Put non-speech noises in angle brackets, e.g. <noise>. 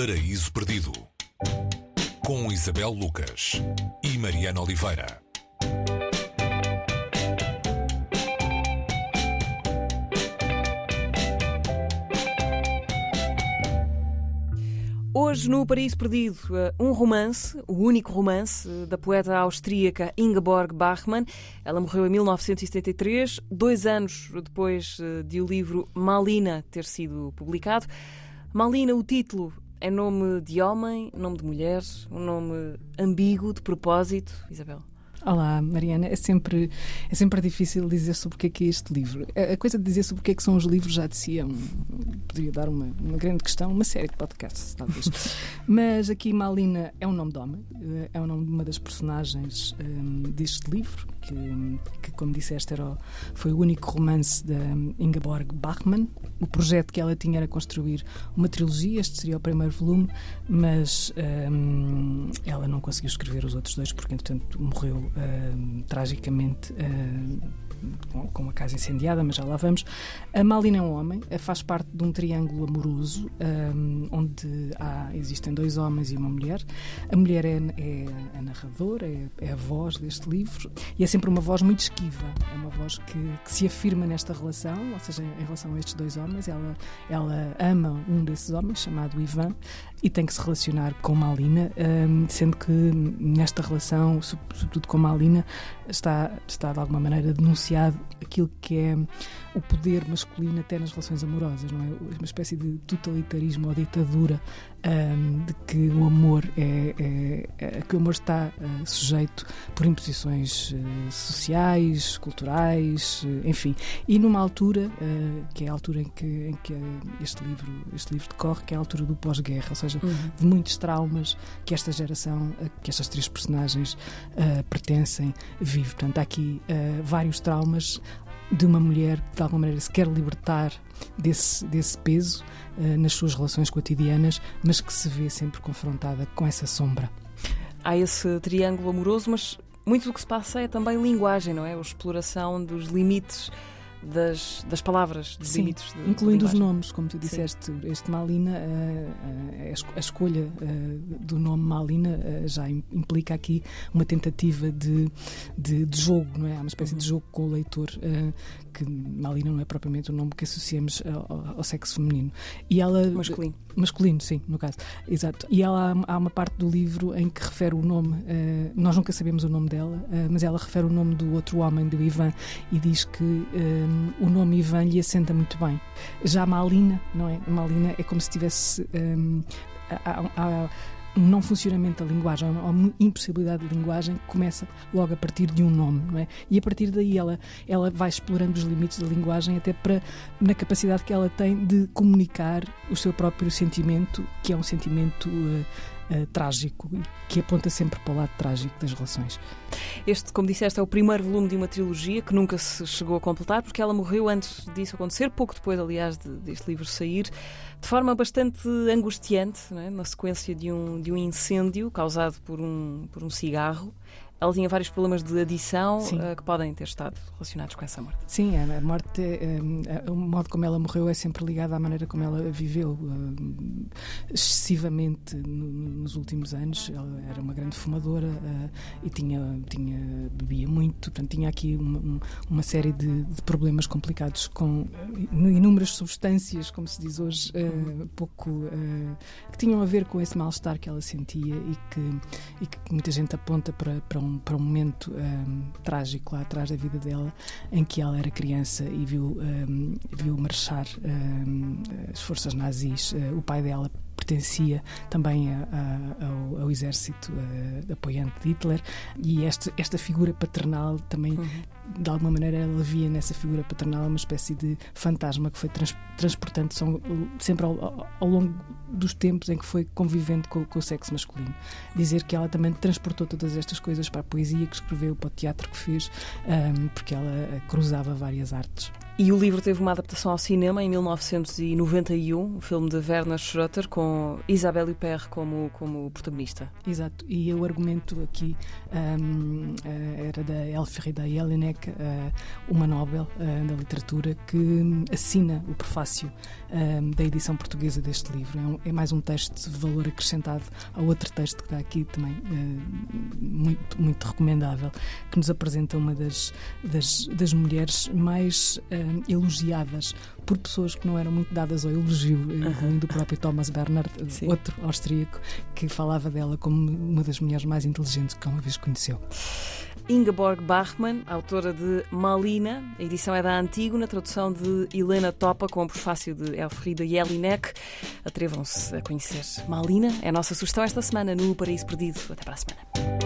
Paraíso Perdido com Isabel Lucas e Mariana Oliveira. Hoje, no Paraíso Perdido, eh, um romance, o único romance eh, da poeta austríaca Ingeborg Bachmann. Ela morreu em 1973, dois anos depois eh, de o livro Malina ter sido publicado. Malina, o título é nome de homem, nome de mulher, um nome ambíguo, de propósito, Isabel? Olá, Mariana. É sempre, é sempre difícil dizer sobre o que é que é este livro. A coisa de dizer sobre o que é que são os livros já de si é um, poderia dar uma, uma grande questão, uma série de podcasts, talvez. <laughs> Mas aqui Malina é um nome de homem, eh, é o nome de uma das personagens um, deste livro, que, que como disseste, era, foi o único romance da Ingeborg Bachmann. O projeto que ela tinha era construir uma trilogia, este seria o primeiro volume, mas um, ela não conseguiu escrever os outros dois porque, entretanto, morreu uh, tragicamente. Uh, com uma casa incendiada, mas já lá vamos. A Malina é um homem, faz parte de um triângulo amoroso um, onde há, existem dois homens e uma mulher. A mulher é, é a narradora, é, é, a voz deste livro e é sempre uma voz muito esquiva. É uma voz que, que, se afirma nesta relação, ou seja, em relação a estes dois homens. Ela, ela ama um desses homens, chamado Ivan, e tem que se relacionar com Malina, um, sendo que nesta relação, sobretudo com Malina, está, está de alguma maneira aquilo que é o poder masculino até nas relações amorosas, não é? Uma espécie de totalitarismo ou ditadura um, de que o amor é, é, é que o amor está uh, sujeito por imposições uh, sociais, culturais, uh, enfim. E numa altura que é a altura em que, em que este livro este livro decorre, que é a altura do pós-guerra, ou seja, uhum. de muitos traumas que esta geração, que estas três personagens pertencem, vive. Portanto, há aqui vários traumas de uma mulher que de alguma maneira se quer libertar desse, desse peso uh, nas suas relações cotidianas, mas que se vê sempre confrontada com essa sombra. Há esse triângulo amoroso, mas muito do que se passa é também linguagem, não é? A exploração dos limites das, das palavras, dos Sim, limites. De, incluindo de os nomes, como tu disseste. Sim. Este Malina, a, a escolha do nome Malina já implica aqui uma tentativa de, de, de jogo, não é? Há uma espécie uhum. de jogo com o leitor, que Malina não é propriamente um nome que associamos ao, ao sexo feminino. E ela, masculino. Masculino, sim, no caso. Exato. E ela há uma parte do livro em que refere o nome, nós nunca sabemos o nome dela, mas ela refere o nome do outro homem, do Ivan, e diz que o nome Ivan lhe assenta muito bem. Já Malina, não é? Malina é como se tivesse. Um, a, a, um não funcionamento da linguagem, uma impossibilidade de linguagem que começa logo a partir de um nome, não é? E a partir daí ela, ela vai explorando os limites da linguagem até para na capacidade que ela tem de comunicar o seu próprio sentimento, que é um sentimento uh, uh, trágico e que aponta sempre para o lado trágico das relações. Este, como disseste, é o primeiro volume de uma trilogia que nunca se chegou a completar, porque ela morreu antes disso acontecer, pouco depois, aliás, de, deste livro sair, de forma bastante angustiante, é? na sequência de um, de um incêndio causado por um, por um cigarro. Ela tinha vários problemas de adição uh, que podem ter estado relacionados com essa morte. Sim, a morte, uh, o modo como ela morreu é sempre ligado à maneira como ela viveu. Uh, excessivamente nos últimos anos, ela era uma grande fumadora e tinha, tinha, bebia muito, portanto, tinha aqui uma, uma série de, de, problemas complicados com inúmeras substâncias, como se diz hoje, pouco. que tinham a ver com esse mal-estar que ela sentia e que, e que muita gente aponta para, para um para um momento um, trágico lá atrás da vida dela, em que ela era criança e viu, um, viu marchar um, as forças nazis. Uh, o pai dela pertencia também a, a, ao, ao, exército uh, apoiante de Hitler e este, esta figura paternal também, uhum. de alguma maneira, ela via nessa figura paternal uma espécie de fantasma que foi trans, transportando são, sempre ao, ao, longo dos tempos em que foi convivendo com, com, o sexo masculino. Dizer que ela também transportou todas estas coisas para a poesia que escreveu, para o teatro que fez, um, porque ela eh, cruzava várias artes. E o livro teve uma adaptação ao cinema em 1991, o filme de Werner Schroeter, com Isabelle Huppert como, como protagonista. Exato, e o argumento aqui um, eh, era da Elfrida Jelinek, austríaca, uma Nobel da literatura, que assina o prefácio da edição portuguesa deste livro. É, é, mais um texto de valor acrescentado ao outro texto que está aqui também muito, muito recomendável, que nos apresenta uma das, das, das mulheres mais elogiadas por pessoas que não eram muito dadas ao elogio, incluindo o próprio Thomas Bernhard, Sim. outro austríaco, que falava dela como uma das mulheres mais inteligentes que uma vez conheceu. Ingeborg Bachmann, autora de Malina, a edição é da Antígona, tradução de Helena Topa, com o prefácio de Elfrida Jelinek. Atrevam-se a conhecer Malina, é a nossa sugestão esta semana no Paraíso Perdido. Até para a semana.